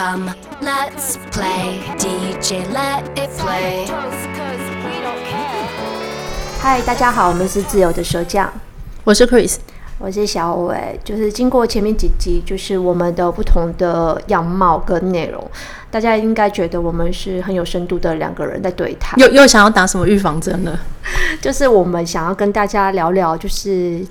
Come, let's play. DJ, let it play. 嗨，大家好，我们是自由的蛇匠，我是 Chris，我是小伟。就是经过前面几集，就是我们的不同的样貌跟内容，大家应该觉得我们是很有深度的两个人在对谈。又又想要打什么预防针呢？就是我们想要跟大家聊聊，就是。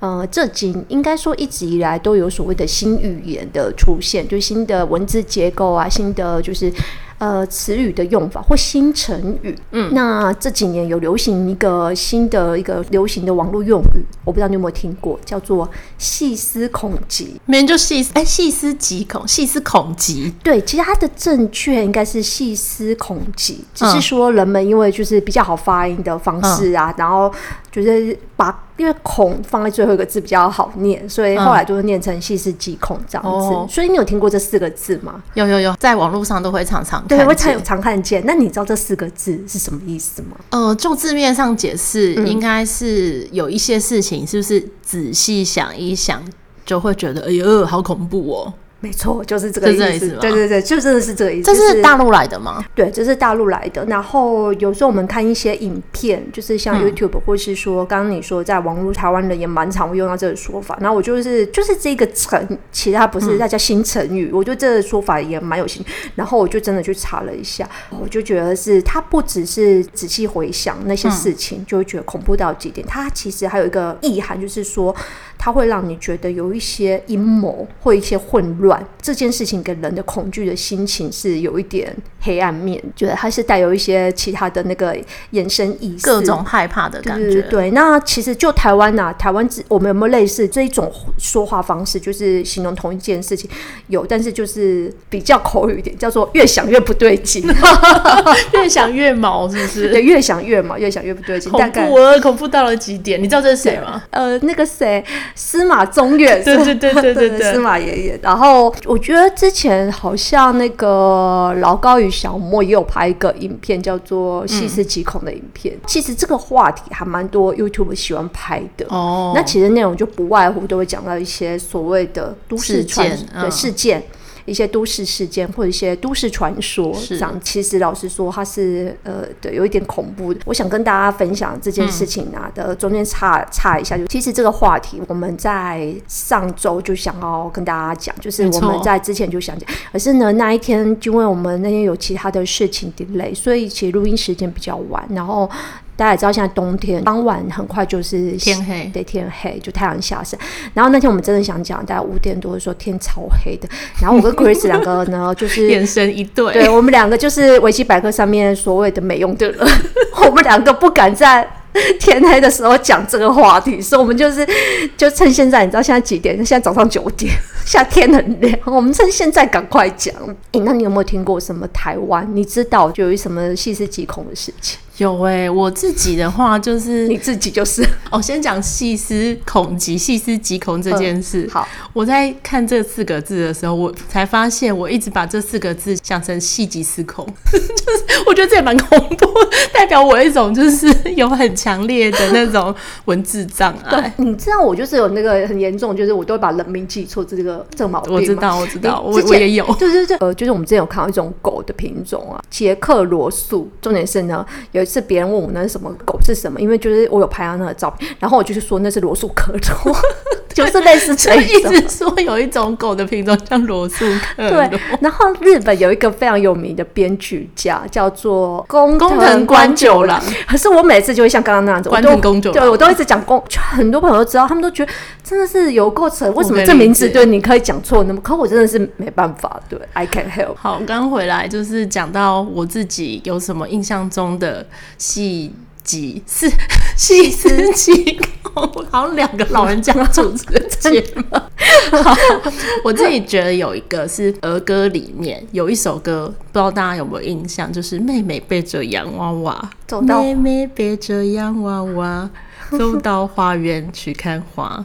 呃，这几应该说一直以来都有所谓的新语言的出现，就新的文字结构啊，新的就是呃词语的用法或新成语。嗯，那这几年有流行一个新的一个流行的网络用语，我不知道你有没有听过，叫做细思恐极。没人就细思哎，细思极恐，细思恐极。对，其实它的正确应该是细思恐极，只是说人们因为就是比较好发音的方式啊，嗯、然后就是把。因为“恐”放在最后一个字比较好念，所以后来就会念成“细思极恐”这样子。哦。所以你有听过这四个字吗？有有有，在网络上都会常常看对，会常常看见。那你知道这四个字是什么意思吗？呃，就字面上解释，嗯、应该是有一些事情，是不是仔细想一想，就会觉得哎呦，好恐怖哦。没错，就是这个意思。意思对对对，就真的是这个意思。这是大陆来的吗？对，这是大陆来的。然后有时候我们看一些影片，就是像 YouTube，、嗯、或是说刚刚你说在网络台湾人也蛮常会用到这个说法。然后我就是就是这个成，其他不是在叫新成语。嗯、我觉得这个说法也蛮有兴趣。然后我就真的去查了一下，我就觉得是它不只是仔细回想那些事情，嗯、就会觉得恐怖到极点。它其实还有一个意涵，就是说它会让你觉得有一些阴谋或一些混乱。这件事情给人的恐惧的心情是有一点黑暗面，觉得它是带有一些其他的那个延伸意思，各种害怕的感觉。对，对，那其实就台湾呐、啊，台湾我们有没有类似这一种说话方式，就是形容同一件事情？有，但是就是比较口语一点，叫做越想越不对劲，越想越毛，是不是？对，越想越毛，越想越不对劲。恐怖，我恐怖到了极点。你知道这是谁吗？呃，那个谁，司马中原。对对对对对对，司马爷爷。然后。我觉得之前好像那个老高与小莫也有拍一个影片，叫做《细思极恐》的影片。嗯、其实这个话题还蛮多 YouTube 喜欢拍的。哦，那其实内容就不外乎都会讲到一些所谓的都市传的事件。一些都市事件或者一些都市传说，这样其实老实说，它是呃，对，有一点恐怖的。我想跟大家分享这件事情啊的中间差差一下，就其实这个话题我们在上周就想要跟大家讲，就是我们在之前就想讲，可是呢那一天就因为我们那天有其他的事情 delay，所以其实录音时间比较晚，然后。大家也知道，现在冬天傍晚很快就是天黑，对，天黑就太阳下山。然后那天我们真的想讲，大概五点多的时候天超黑的。然后我跟 Chris 两个呢，就是眼神一对，对我们两个就是维基百科上面所谓的没用的人，我们两个不敢在天黑的时候讲这个话题，所以我们就是就趁现在，你知道现在几点？现在早上九点，夏天很亮，我们趁现在赶快讲。诶，那你有没有听过什么台湾？你知道就有什么细思极恐的事情？有哎、欸，我自己的话就是你自己就是 哦，先讲细思恐极、细思极恐这件事。嗯、好，我在看这四个字的时候，我才发现我一直把这四个字想成细极思恐，就是我觉得这也蛮恐怖，代表我一种就是有很强烈的那种文字障碍。你知道我就是有那个很严重，就是我都会把人名记错这个这个毛病。我知道，我知道，我我也有。就是这呃，就是我们之前有看到一种狗的品种啊，捷克罗素。重点是呢，有。是别人问我那是什么狗是什么，因为就是我有拍到那个照片，然后我就是说那是罗素科的，就是类似这一种。一直说有一种狗的品种叫罗素科。对，然后日本有一个非常有名的编剧家叫做工藤官九郎，可是我每次就会像刚刚那样子，官藤宫九郎，对我都一直讲工，就很多朋友都知道，他们都觉得真的是有够扯，为什么这名字对你可以讲错那么？可我真的是没办法，对，I can't help。好，刚回来就是讲到我自己有什么印象中的。细几是细思极恐，好像两个老人家主持的节目。好，我自己觉得有一个是儿歌里面有一首歌，不知道大家有没有印象，就是妹妹背着洋娃娃，走到妹妹背着洋娃娃，走到花园去看花。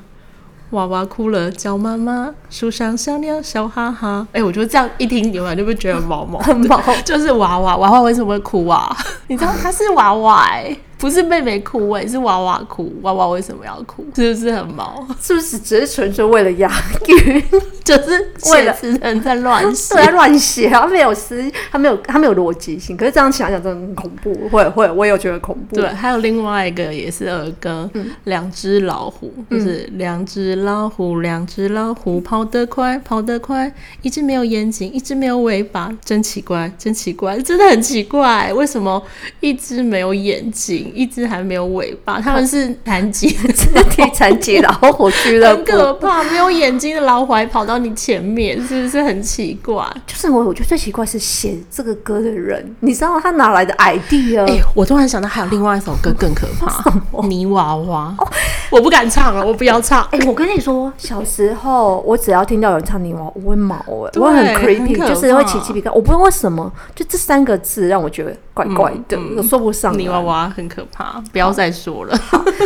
娃娃哭了，叫妈妈。树上小鸟笑哈哈。哎、欸，我觉得这样一听，你们就会觉得毛毛，很 毛。就是娃娃，娃娃为什么会哭啊？你知道他是娃娃、不是妹妹哭哎、欸，是娃娃哭。娃娃为什么要哭？是不是很毛？是不是只是纯粹为了押韵？就是为了 人在乱写，在乱写，他没有思，他没有他没有逻辑性。可是这样想想真的很恐怖，会会，我也有觉得恐怖。对，还有另外一个也是儿歌，嗯、两只老虎，就是两只老虎，两只老虎跑得快，跑得快，一只没有眼睛，一只没有尾巴，真奇怪，真奇怪，真的很奇怪，为什么一只没有眼睛，一只还没有尾巴？他们是残疾，肢体残疾老虎俱乐部，很可怕，没有眼睛的老虎还跑到。到你前面是不是很奇怪？就是我，我觉得最奇怪是写这个歌的人，你知道他哪来的 idea？哎、欸，我突然想到还有另外一首歌更可怕，《泥娃娃》哦。我不敢唱了，我不要唱。哎、欸，我跟你说，小时候我只要听到有人唱《泥娃娃》，我会毛哎、欸，我会很 creepy，很就是会起鸡皮疙瘩。我不知道为什么，就这三个字让我觉得怪怪的，嗯嗯、我说不上。泥娃娃很可怕，不要再说了。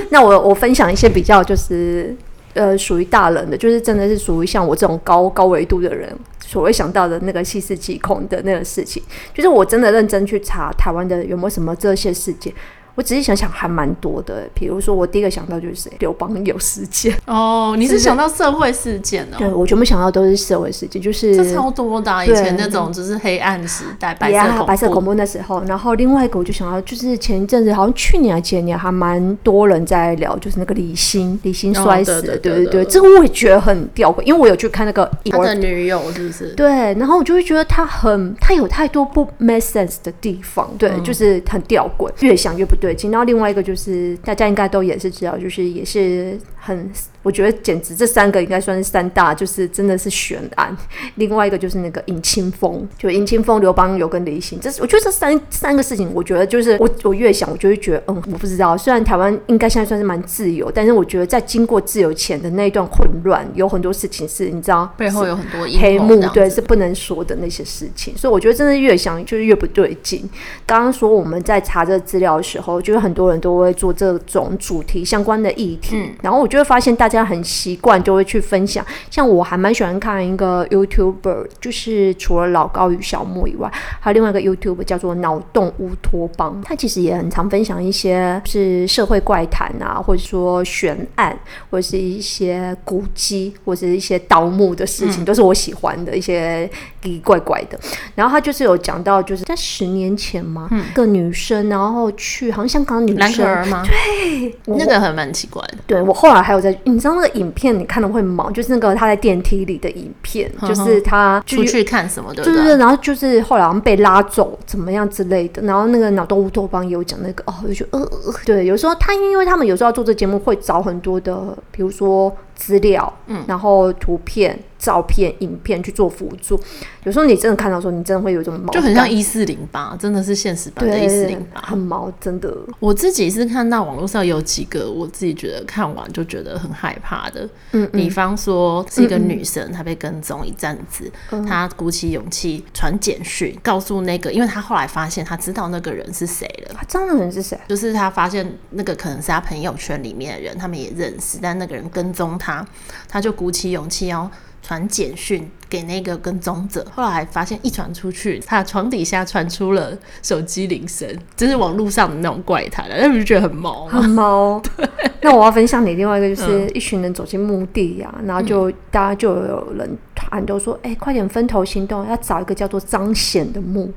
那我我分享一些比较就是。呃，属于大人的，就是真的是属于像我这种高高维度的人所谓想到的那个细思极恐的那个事情，就是我真的认真去查台湾的有没有什么这些事件。我仔细想想，还蛮多的。比如说，我第一个想到就是谁？刘邦有事件。哦，你是想到社会事件哦？对，我全部想到都是社会事件，就是这超多的、啊。以前那种就是黑暗时代，白色恐怖，白色恐怖那时候。然后另外一个，我就想到就是前一阵子，好像去年还前年，还蛮多人在聊，就是那个李欣，李欣摔死的。对对对，这个我也觉得很吊诡，因为我有去看那个他的女友，是不是？对，然后我就会觉得他很，他有太多不 make sense 的地方，对，嗯、就是很吊诡，越想越不对对。然后另外一个。就是大家应该都也是知道，就是也是很。我觉得简直这三个应该算是三大，就是真的是悬案。另外一个就是那个尹清风，就尹清风、刘邦有跟李行，这是我觉得这三三个事情，我觉得就是我我越想，我就会觉得，嗯，我不知道。虽然台湾应该现在算是蛮自由，但是我觉得在经过自由前的那一段混乱，有很多事情是你知道背后有很多黑幕，对，是不能说的那些事情。所以我觉得真的越想就是越不对劲。刚刚说我们在查这资料的时候，就是很多人都会做这种主题相关的议题，嗯、然后我就会发现大家。很习惯就会去分享，像我还蛮喜欢看一个 YouTuber，就是除了老高与小莫以外，还有另外一个 YouTuber 叫做脑洞乌托邦，他其实也很常分享一些是社会怪谈啊，或者说悬案，或者是一些古迹，或者是一些盗墓的事情，嗯、都是我喜欢的一些奇奇怪怪的。然后他就是有讲到，就是在十年前嘛，嗯、一个女生然后去好像香港女生？对，那个还蛮奇怪的。对，我后来还有在，你知道。那个影片你看了会毛，就是那个他在电梯里的影片，呵呵就是他出去看什么的，对对对，然后就是后来好像被拉走怎么样之类的，然后那个脑洞乌托邦也有讲那个哦，我就觉得呃呃，对，有时候他因为他们有时候要做这节目会找很多的，比如说。资料，嗯，然后图片、照片、影片去做辅助。有时候你真的看到说，你真的会有这种毛，就很像一四零八，真的是现实版的一四零八，很毛，真的。我自己是看到网络上有几个，我自己觉得看完就觉得很害怕的。嗯，比方说是一个女生，她被跟踪一阵子，她鼓起勇气传简讯告诉那个，因为她后来发现她知道那个人是谁了。她知道那个人是谁？就是她发现那个可能是她朋友圈里面的人，他们也认识，但那个人跟踪她。他他就鼓起勇气要传简讯给那个跟踪者，后来发现一传出去，他的床底下传出了手机铃声，就是网络上的那种怪谈了，那不是觉得很毛吗？很毛。对那我要分享你另外一个，就是一群人走进墓地呀、啊，嗯、然后就大家就有人喊都说：“哎、欸，快点分头行动，要找一个叫做张显的墓。”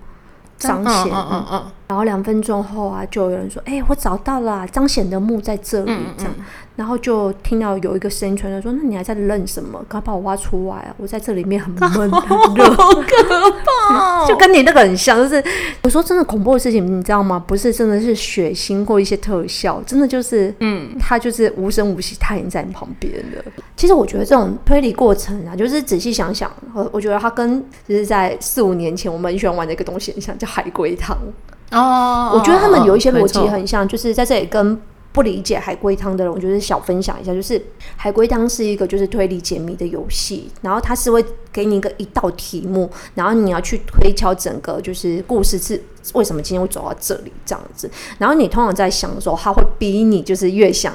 张显，嗯嗯嗯，然后两分钟后啊，就有人说：“哎、欸，我找到了张显的墓在这里。”这样，然后就听到有一个声音传来说：“那你还在愣什么？赶快把我挖出来啊！我在这里面很闷 很热，好可怕、哦，就跟你那个很像。就是我说真的恐怖的事情，你知道吗？不是真的是血腥或一些特效，真的就是，嗯，他就是无声无息，他已经在你旁边了。其实我觉得这种推理过程啊，就是仔细想想，我我觉得他跟就是在四五年前我们很喜欢玩的一个东西很像，叫海龟汤哦。我觉得他们有一些逻辑很像，就是在这里跟不理解海龟汤的人，我觉得小分享一下，就是海龟汤是一个就是推理解谜的游戏，然后它是会给你一个一道题目，然后你要去推敲整个就是故事是为什么今天会走到这里这样子，然后你通常在想的时候，他会逼你就是越想。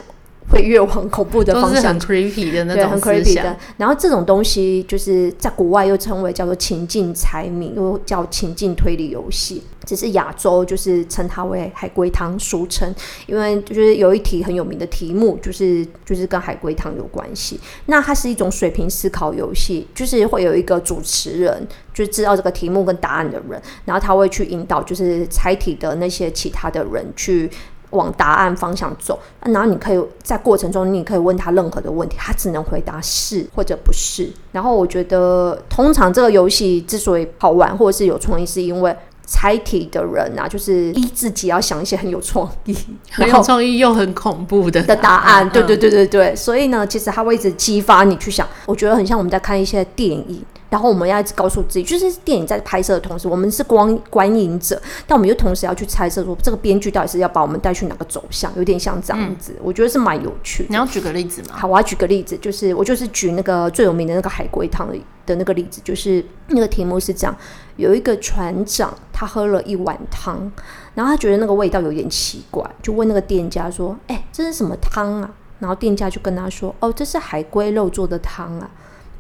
会越往恐怖的方向，很 creepy 的那种对，很 creepy 的。然后这种东西就是在国外又称为叫做情境猜谜，又叫情境推理游戏。只是亚洲就是称它为海龟汤，俗称，因为就是有一题很有名的题目，就是就是跟海龟汤有关系。那它是一种水平思考游戏，就是会有一个主持人，就是知道这个题目跟答案的人，然后他会去引导，就是猜题的那些其他的人去往答案方向走。然后你可以在过程中，你可以问他任何的问题，他只能回答是或者不是。然后我觉得，通常这个游戏之所以好玩或者是有创意，是因为。猜题的人啊，就是逼自己要想一些很有创意、很有创意又很恐怖的的答案。对对对对对，所以呢，其实它会一直激发你去想。我觉得很像我们在看一些电影，然后我们要一直告诉自己，就是电影在拍摄的同时，我们是光观影者，但我们又同时要去猜测说，这个编剧到底是要把我们带去哪个走向，有点像这样子。我觉得是蛮有趣的。你要举个例子吗？好，我要举个例子，就是我就是举那个最有名的那个海龟汤的的那个例子，就是那个题目是这样。有一个船长，他喝了一碗汤，然后他觉得那个味道有点奇怪，就问那个店家说：“哎、欸，这是什么汤啊？”然后店家就跟他说：“哦，这是海龟肉做的汤啊。”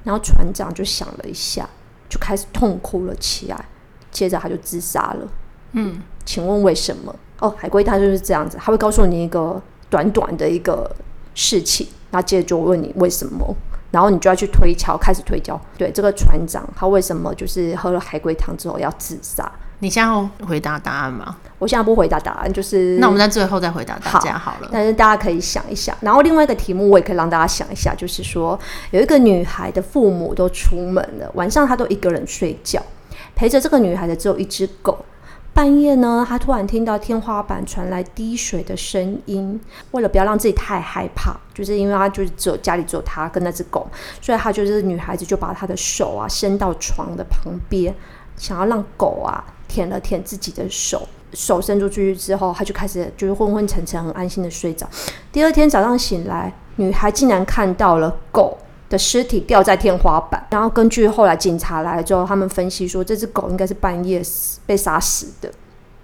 然后船长就想了一下，就开始痛哭了起来，接着他就自杀了。嗯，请问为什么？哦，海龟汤就是这样子，他会告诉你一个短短的一个事情，然后接着就问你为什么。然后你就要去推敲，开始推敲。对，这个船长他为什么就是喝了海龟汤之后要自杀？你现在要回答答案吗？我现在不回答答案，就是那我们在最后再回答大家好了。好，但是大家可以想一想。然后另外一个题目我也可以让大家想一下，就是说有一个女孩的父母都出门了，晚上她都一个人睡觉，陪着这个女孩的只有一只狗。半夜呢，她突然听到天花板传来滴水的声音。为了不要让自己太害怕，就是因为她就是只有家里只有她跟那只狗，所以她就是女孩子就把她的手啊伸到床的旁边，想要让狗啊舔了舔自己的手。手伸出去之后，他就开始就是昏昏沉沉，很安心的睡着。第二天早上醒来，女孩竟然看到了狗的尸体掉在天花板，然后根据后来警察来了之后，他们分析说，这只狗应该是半夜死被杀死的。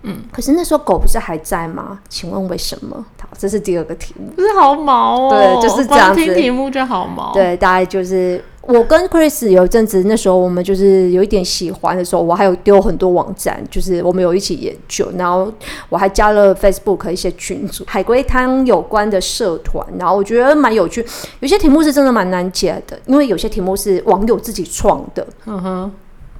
嗯，可是那时候狗不是还在吗？请问为什么？好，这是第二个题目，不是好毛哦。对，就是这样子。听题目就好毛。对，大概就是我跟 Chris 有一阵子，那时候我们就是有一点喜欢的时候，我还有丢很多网站，就是我们有一起研究，然后我还加了 Facebook 一些群组，海龟汤有关的社团，然后我觉得蛮有趣。有些题目是真的蛮难解的，因为有些题目是网友自己创的。嗯哼。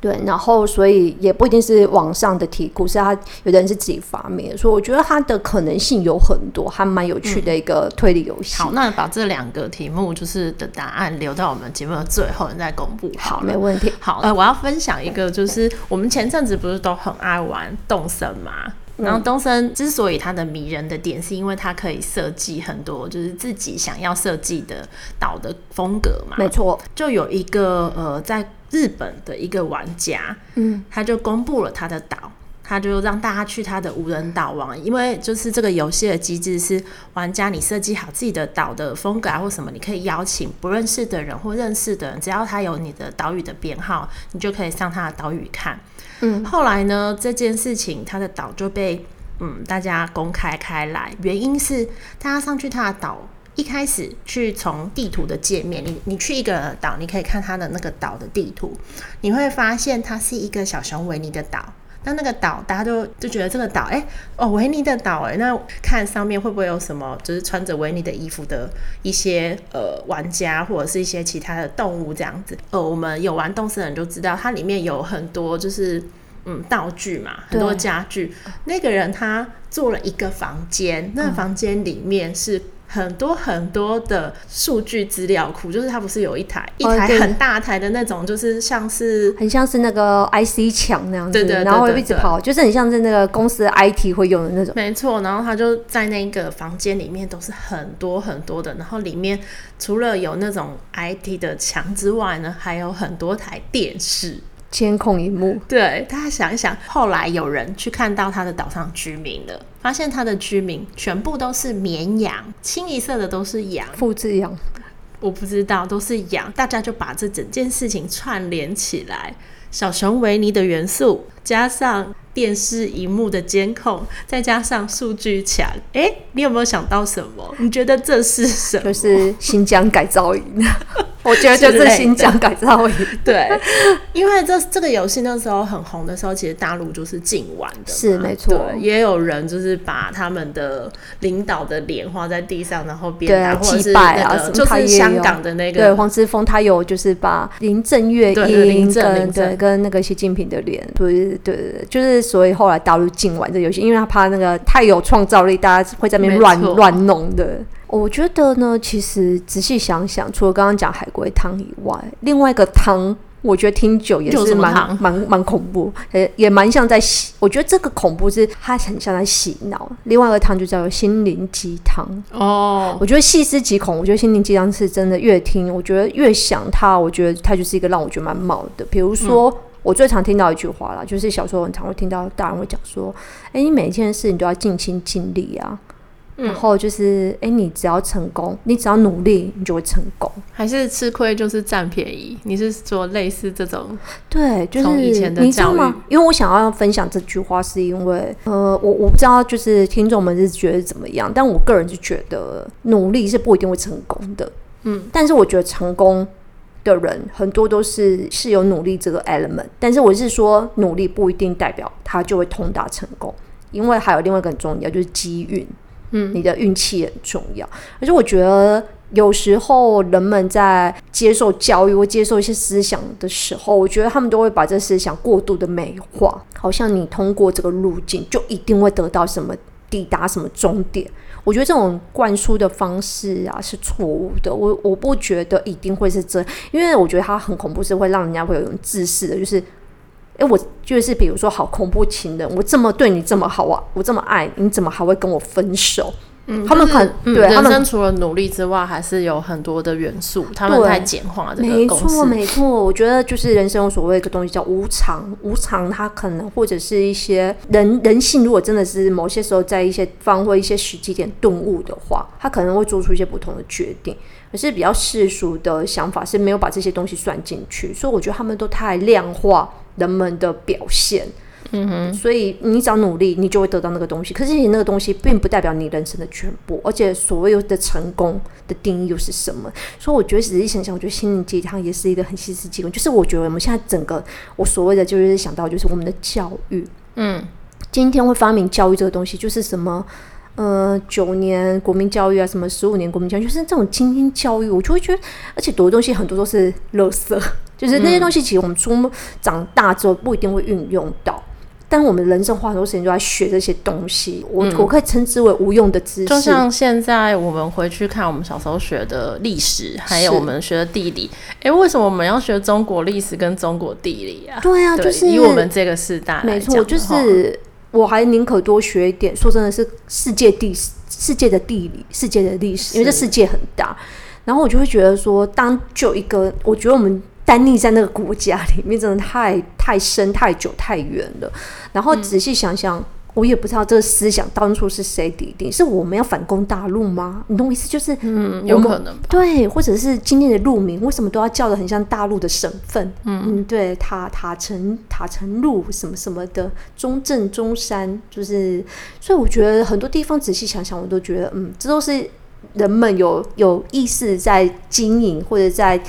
对，然后所以也不一定是网上的题库，是他有的人是自己发明的，所以我觉得它的可能性有很多，还蛮有趣的一个推理游戏。嗯、好，那把这两个题目就是的答案留到我们节目的最后再公布好。好，没问题。好，呃，我要分享一个，就是我们前阵子不是都很爱玩动森吗？然后东森之所以它的迷人的点，是因为它可以设计很多就是自己想要设计的岛的风格嘛。没错，就有一个呃在。日本的一个玩家，嗯，他就公布了他的岛，他就让大家去他的无人岛玩，因为就是这个游戏的机制是玩家你设计好自己的岛的风格啊或什么，你可以邀请不认识的人或认识的人，只要他有你的岛屿的编号，你就可以上他的岛屿看。嗯，后来呢，这件事情他的岛就被嗯大家公开开来，原因是大家上去他的岛。一开始去从地图的界面，你你去一个岛，你可以看它的那个岛的地图，你会发现它是一个小熊维尼的岛。那那个岛，大家都就觉得这个岛，哎、哦，维尼的岛，哎，那看上面会不会有什么，就是穿着维尼的衣服的一些呃玩家，或者是一些其他的动物这样子。呃，我们有玩动森的人就知道，它里面有很多就是嗯道具嘛，很多家具。那个人他做了一个房间，那个房间里面是。很多很多的数据资料库，就是它不是有一台一台很大台的那种，就是像是很像是那个 IC 墙那样子，对对，然后会一直跑，就是很像是那个公司的 IT 会用的那种。没错，然后他就在那个房间里面都是很多很多的，然后里面除了有那种 IT 的墙之外呢，还有很多台电视。监控一幕，对，大家想一想，后来有人去看到他的岛上居民了，发现他的居民全部都是绵羊，清一色的都是羊，复制羊，我不知道都是羊，大家就把这整件事情串联起来，小熊维尼的元素加上电视荧幕的监控，再加上数据墙，哎、欸，你有没有想到什么？你觉得这是什么？就是新疆改造营。我觉得就是新疆改造营。对，因为这这个游戏那时候很红的时候，其实大陆就是禁玩的。是没错，也有人就是把他们的领导的脸画在地上，然后鞭打，祭拜啊，什么就是香港的那个对黄之锋，他有就是把林郑月英跟对跟那个习近平的脸，对对对，就是。所以后来大陆禁玩这游戏，因为他怕那个太有创造力，大家会在那边乱乱弄的。我觉得呢，其实仔细想想，除了刚刚讲海龟汤以外，另外一个汤，我觉得听久也是蛮蛮蛮恐怖，也也蛮像在洗。我觉得这个恐怖是它很像在洗脑。另外一个汤就叫做心灵鸡汤哦。我觉得细思极恐，我觉得心灵鸡汤是真的，越听我觉得越想它，我觉得它就是一个让我觉得蛮毛的。比如说。嗯我最常听到一句话啦，就是小时候很常会听到大人会讲说：“哎、欸，你每一件事你都要尽心尽力啊。嗯”然后就是：“哎、欸，你只要成功，你只要努力，你就会成功。”还是吃亏就是占便宜？你是说类似这种？对，就是以前的你知道吗？因为我想要分享这句话，是因为呃，我我不知道就是听众们是觉得怎么样，但我个人就觉得努力是不一定会成功的。嗯，但是我觉得成功。的人很多都是是有努力这个 element，但是我是说努力不一定代表他就会通达成功，因为还有另外一个很重要就是机运，嗯，你的运气很重要。而且我觉得有时候人们在接受教育或接受一些思想的时候，我觉得他们都会把这思想过度的美化，好像你通过这个路径就一定会得到什么，抵达什么终点。我觉得这种灌输的方式啊是错误的，我我不觉得一定会是这，因为我觉得它很恐怖，是会让人家会有一种自私的，就是，哎，我就是比如说好恐怖情人，我这么对你这么好啊，我这么爱，你怎么还会跟我分手？嗯，他们很、就是、对，他们除了努力之外，还是有很多的元素，他们在简化这个没错，没错。我觉得就是人生有所谓一个东西叫无常，无常它可能或者是一些人人性，如果真的是某些时候在一些方或一些时机点顿悟的话，他可能会做出一些不同的决定。可是比较世俗的想法是没有把这些东西算进去，所以我觉得他们都太量化人们的表现。嗯哼，所以你只要努力，你就会得到那个东西。可是你那个东西并不代表你人生的全部，而且所谓的成功的定义又是什么？所以我觉得仔细想想，我觉得心灵鸡汤也是一个很细思极恐。就是我觉得我们现在整个我所谓的就是想到就是我们的教育，嗯，今天会发明教育这个东西，就是什么呃九年国民教育啊，什么十五年国民教育，就是这种精英教育，我就会觉得，而且读的东西很多都是垃圾，就是那些东西其实我们出长大之后不一定会运用到。但我们人生花很多时间就在学这些东西，我、嗯、我可以称之为无用的知识。就像现在我们回去看我们小时候学的历史，还有我们学的地理，哎、欸，为什么我们要学中国历史跟中国地理啊？对啊，就是以我们这个时代，没错，就是我还宁可多学一点。说真的是世界地世界的地理，世界的历史，因为这世界很大。然后我就会觉得说，当就一个，我觉得我们。单立在那个国家里面，真的太太深、太久、太远了。然后仔细想想，嗯、我也不知道这个思想当初是谁拟定，是我们要反攻大陆吗？你懂我意思？就是嗯，有可能对，或者是今天的路名为什么都要叫的很像大陆的省份？嗯嗯，对，塔塔城塔城路什么什么的，中正中山，就是。所以我觉得很多地方仔细想想，我都觉得，嗯，这都是人们有有意识在经营或者在。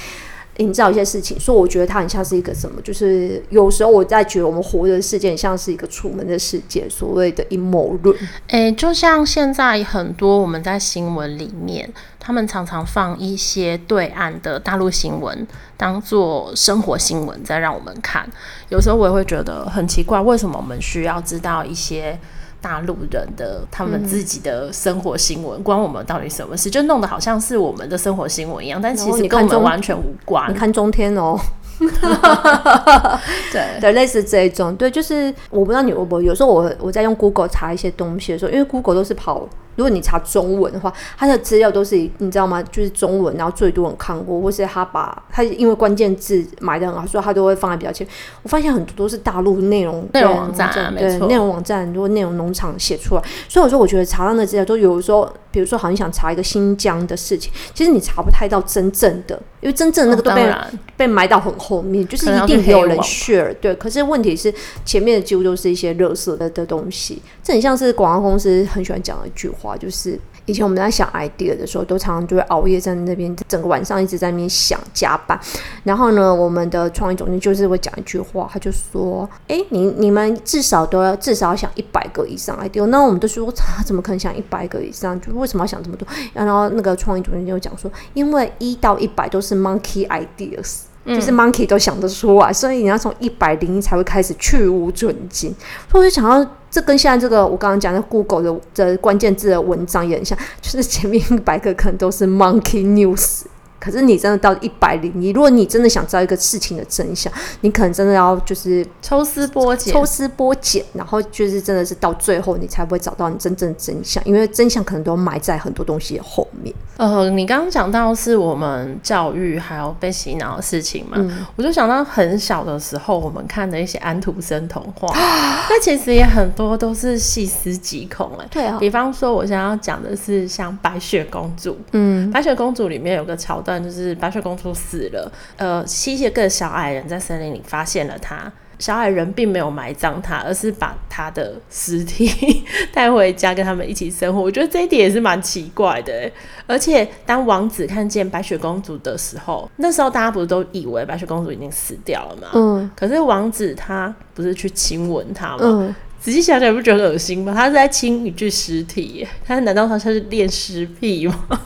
营造一些事情，所以我觉得它很像是一个什么，就是有时候我在觉得我们活的世界像是一个楚门的世界，所谓的阴谋论。哎、欸，就像现在很多我们在新闻里面，他们常常放一些对岸的大陆新闻当做生活新闻在让我们看，有时候我也会觉得很奇怪，为什么我们需要知道一些？大陆人的他们自己的生活新闻，关我们到底什么事？就弄得好像是我们的生活新闻一样，但其实跟我们完全无关。你看中天哦，对对，类似这一种，对，就是我不知道你，我有时候我我在用 Google 查一些东西的时候，因为 Google 都是跑如果你查中文的话，它的资料都是你知道吗？就是中文，然后最多人看过，或是他把他因为关键字买的很好，所以他都会放在比较前。我发现很多都是大陆内容 内容网站，啊，对内容网站，如果内容农场写出来。所以我说，我觉得查到的资料都有时候，比如说好像想查一个新疆的事情，其实你查不太到真正的，因为真正的那个都被、哦、被埋到很后面，就是一定有人 share。对，可是问题是前面的几乎都是一些热色的的东西，这很像是广告公司很喜欢讲的一句话，就是。以前我们在想 idea 的时候，都常常就会熬夜在那边，整个晚上一直在那边想加班。然后呢，我们的创意总监就是会讲一句话，他就说：“哎、欸，你你们至少都要至少要想一百个以上 idea。”那我们都说：“他怎么可能想一百个以上？就为什么要想这么多？”然后那个创意总监就讲说：“因为一到一百都是 monkey ideas。”就是 monkey 都想得出来，所以你要从一百零一才会开始去无存菁。所以我就想到，这跟现在这个我刚刚讲的 Google 的的关键字的文章也很像，就是前面一百个可能都是 monkey news。可是你真的到一百零一，如果你真的想知道一个事情的真相，你可能真的要就是抽丝剥茧，抽丝剥茧，然后就是真的是到最后你才会找到你真正的真相，因为真相可能都埋在很多东西的后面。呃，你刚刚讲到是我们教育还有被洗脑的事情嘛，嗯、我就想到很小的时候我们看的一些安徒生童话，那其实也很多都是细思极恐哎。对啊，比方说我想要讲的是像白雪公主，嗯，白雪公主里面有个桥段。就是白雪公主死了，呃，七些个小矮人在森林里发现了她。小矮人并没有埋葬她，而是把她的尸体 带回家跟他们一起生活。我觉得这一点也是蛮奇怪的。而且当王子看见白雪公主的时候，那时候大家不是都以为白雪公主已经死掉了吗？嗯。可是王子他不是去亲吻她吗？嗯。仔细想想，不觉得恶心吗？他是在亲一具尸体，他难道他是练尸癖吗？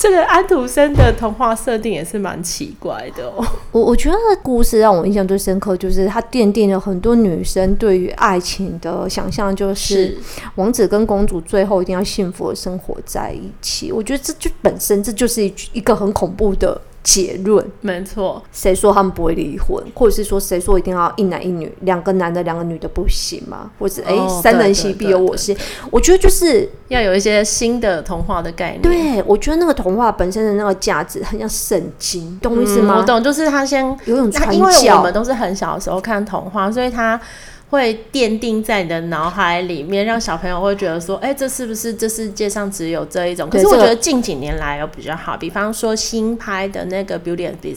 这个安徒生的童话设定也是蛮奇怪的哦。我我觉得故事让我印象最深刻，就是它奠定了很多女生对于爱情的想象，就是王子跟公主最后一定要幸福的生活在一起。我觉得这就本身这就是一一个很恐怖的。结论没错，谁说他们不会离婚，或者是说谁说一定要一男一女，两个男的两个女的不行吗？或者哎、哦欸，三人行必有我师。我觉得就是要有一些新的童话的概念。对，我觉得那个童话本身的那个价值很像圣经，懂我意思吗？我懂，就是他先有种传教。因为我们都是很小的时候看童话，所以他。会奠定在你的脑海里面，让小朋友会觉得说：“哎、欸，这是不是这世界上只有这一种？”可是我觉得近几年来有比较好，比方说新拍的那个《Beauty and Beast》。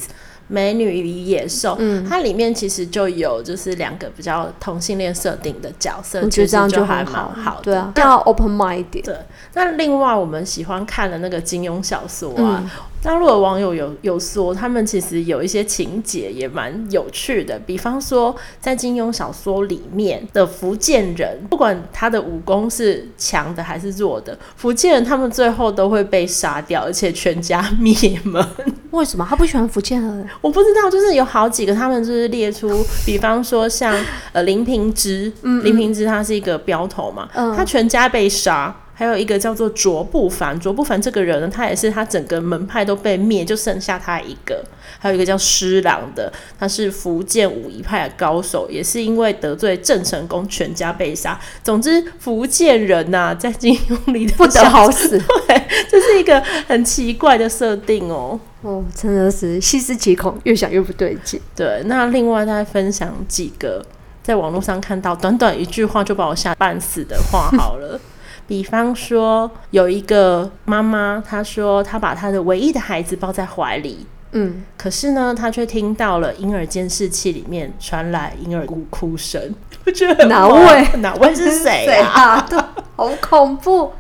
美女与野兽，嗯，它里面其实就有就是两个比较同性恋设定的角色，我觉得这样就还蛮好的，对啊，要 open mind。对，那另外我们喜欢看的那个金庸小说啊，嗯、大陆的网友有有说，他们其实有一些情节也蛮有趣的，比方说在金庸小说里面的福建人，不管他的武功是强的还是弱的，福建人他们最后都会被杀掉，而且全家灭门。为什么他不喜欢福建人？我不知道，就是有好几个，他们就是列出，比方说像呃林平之，嗯嗯林平之他是一个镖头嘛，嗯、他全家被杀。还有一个叫做卓不凡，卓不凡这个人呢，他也是他整个门派都被灭，就剩下他一个。还有一个叫施琅的，他是福建武夷派的高手，也是因为得罪郑成功，全家被杀。总之，福建人呐、啊，在金庸里的不得好死，对，这是一个很奇怪的设定哦。哦，真的是细思极恐，越想越不对劲。对，那另外再分享几个在网络上看到短短一句话就把我吓半死的话好了。比方说，有一个妈妈，她说她把她的唯一的孩子抱在怀里，嗯，可是呢，她却听到了婴儿监视器里面传来婴儿哭哭声。我觉得哪位？哪位是谁啊？对，好恐怖。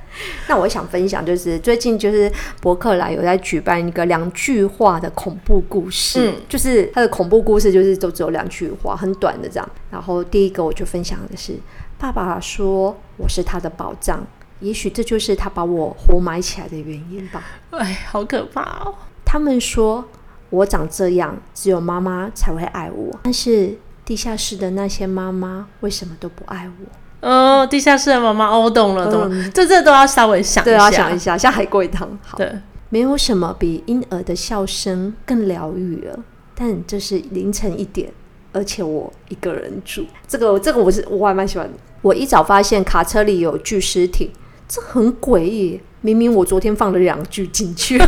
那我想分享，就是最近就是博客来有在举办一个两句话的恐怖故事，嗯，就是他的恐怖故事就是都只有两句话，很短的这样。然后第一个我就分享的是。爸爸说：“我是他的宝藏，也许这就是他把我活埋起来的原因吧。”哎，好可怕哦！他们说我长这样，只有妈妈才会爱我，但是地下室的那些妈妈为什么都不爱我？嗯、哦，地下室的妈妈，哦，懂了，懂了，嗯、这这都要稍微想一下，对，要想一下，像海龟汤。好，对，没有什么比婴儿的笑声更疗愈了，但这是凌晨一点。而且我一个人住，这个这个我是我还蛮喜欢的。我一早发现卡车里有具尸体，这很诡异。明明我昨天放了两具进去。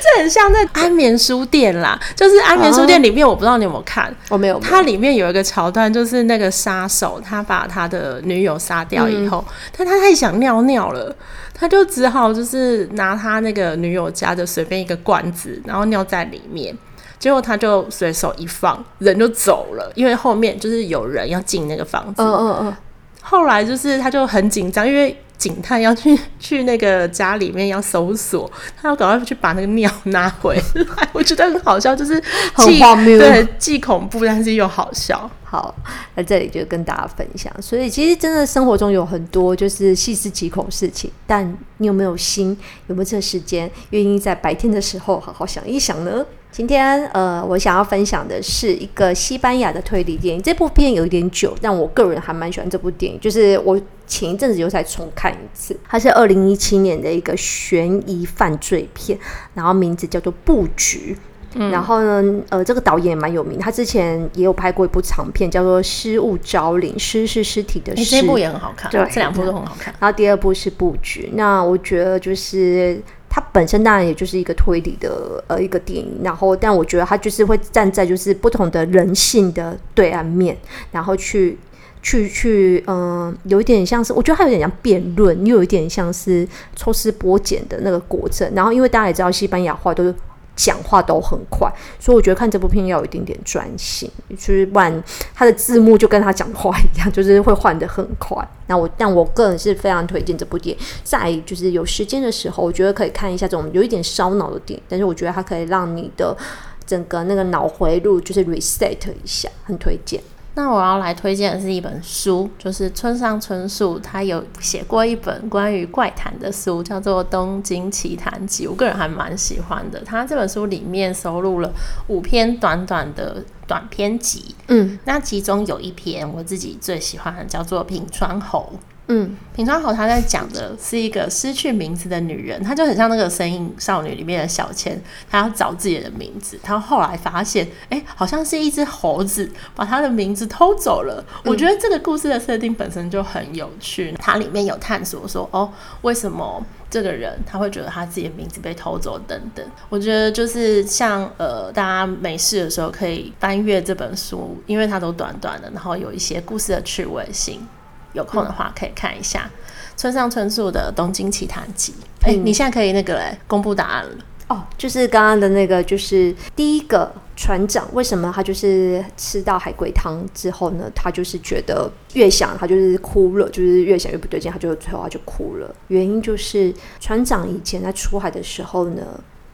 这很像那安眠书店啦，就是安眠书店里面，我不知道你有没有看，我没有。它里面有一个桥段，就是那个杀手他把他的女友杀掉以后，但他太想尿尿了，他就只好就是拿他那个女友家的随便一个罐子，然后尿在里面，结果他就随手一放，人就走了，因为后面就是有人要进那个房子。嗯嗯嗯。后来就是他就很紧张，因为。警探要去去那个家里面要搜索，他要赶快去把那个尿拿回来。我觉得很好笑，就是很荒谬，对，既恐怖但是又好笑。好，那这里就跟大家分享。所以其实真的生活中有很多就是细思极恐事情，但你有没有心，有没有这个时间，愿意在白天的时候好好想一想呢？今天呃，我想要分享的是一个西班牙的推理电影。这部片有一点久，但我个人还蛮喜欢这部电影。就是我前一阵子又再重看一次。它是二零一七年的一个悬疑犯罪片，然后名字叫做《布局》。嗯、然后呢，呃，这个导演也蛮有名，他之前也有拍过一部长片，叫做《失物招领》，失是尸体的尸。这部也很好看，对，这两部都很好看。然后第二部是《布局》，那我觉得就是。它本身当然也就是一个推理的呃一个电影，然后但我觉得它就是会站在就是不同的人性的对岸面，然后去去去嗯、有一点像是我觉得它有点像辩论，又有一点像是抽丝剥茧的那个过程。然后因为大家也知道西班牙话都是。讲话都很快，所以我觉得看这部片要有一点点专心，就是不然他的字幕就跟他讲话一样，就是会换得很快。那我但我个人是非常推荐这部电影，在就是有时间的时候，我觉得可以看一下这种有一点烧脑的电影，但是我觉得它可以让你的整个那个脑回路就是 reset 一下，很推荐。那我要来推荐的是一本书，就是村上春树他有写过一本关于怪谈的书，叫做《东京奇谈集》，我个人还蛮喜欢的。他这本书里面收录了五篇短短的短篇集，嗯，那其中有一篇我自己最喜欢的，叫做《品川侯》。嗯，品川侯他在讲的是一个失去名字的女人，她就很像那个《神隐少女》里面的小千，她要找自己的名字。她后来发现，哎、欸，好像是一只猴子把她的名字偷走了。我觉得这个故事的设定本身就很有趣，它里面有探索说，哦，为什么这个人他会觉得他自己的名字被偷走等等。我觉得就是像呃，大家没事的时候可以翻阅这本书，因为它都短短的，然后有一些故事的趣味性。有空的话可以看一下村上春树的《东京奇谭集》。哎、欸，你现在可以那个嘞，公布答案了哦。就是刚刚的那个，就是第一个船长，为什么他就是吃到海龟汤之后呢？他就是觉得越想他就是哭了，就是越想越不对劲，他就最后他就哭了。原因就是船长以前在出海的时候呢，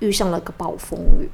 遇上了个暴风雨。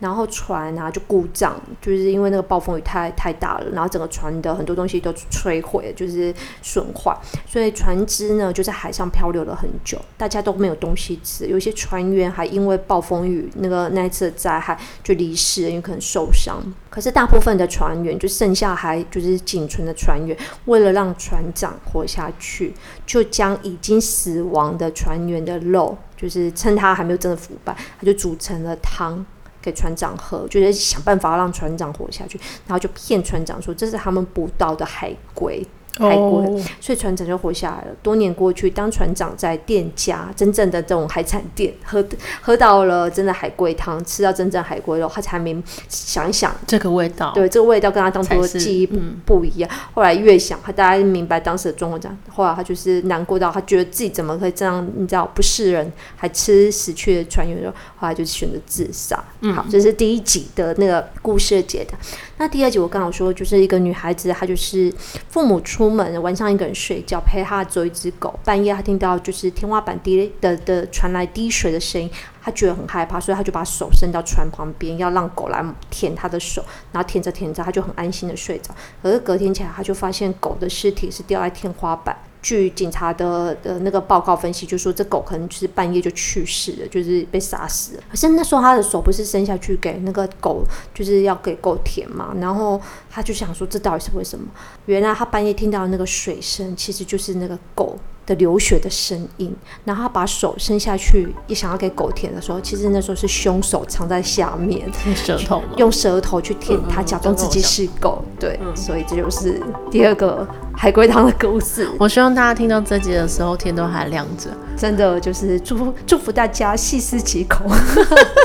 然后船啊就故障，就是因为那个暴风雨太太大了，然后整个船的很多东西都摧毁，就是损坏，所以船只呢就在海上漂流了很久，大家都没有东西吃，有些船员还因为暴风雨那个那一次的灾害就离世了，因为可能受伤。可是大部分的船员就剩下还就是仅存的船员，为了让船长活下去，就将已经死亡的船员的肉，就是趁他还没有真的腐败，他就煮成了汤。给船长喝，就是想办法让船长活下去，然后就骗船长说这是他们捕到的海龟。海龟，oh. 所以船长就活下来了。多年过去，当船长在店家真正的这种海产店喝喝到了真的海龟汤，吃到真正海龟肉，他才明想一想这个味道，对这个味道跟他当初的记忆不，嗯、不一样。后来越想，他大家明白当时的状况。这样，后来他就是难过到他觉得自己怎么可以这样，你知道不是人，还吃死去的船员肉。后来就选择自杀。嗯，好，这是第一集的那个故事的解答。那第二集我刚好说，就是一个女孩子，她就是父母出门，晚上一个人睡觉，陪她走一只狗。半夜她听到就是天花板滴的的传来滴水的声音，她觉得很害怕，所以她就把手伸到船旁边，要让狗来舔她的手。然后舔着舔着，她就很安心的睡着。可是隔天起来，她就发现狗的尸体是掉在天花板。据警察的的那个报告分析，就说这狗可能是半夜就去世了，就是被杀死了。可是那时候他的手不是伸下去给那个狗，就是要给狗舔嘛。然后他就想说，这到底是为什么？原来他半夜听到那个水声，其实就是那个狗的流血的声音，然后他把手伸下去，也想要给狗舔的时候，其实那时候是凶手藏在下面，用舌头用舌头去舔它，假装自己是狗。对，所以这就是第二个海龟汤的故事。我希望大家听到这集的时候，天都还亮着。真的就是祝福祝福大家细思极恐。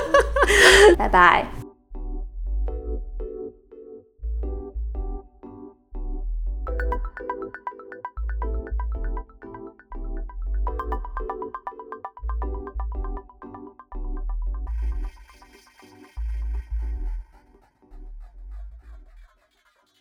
拜拜。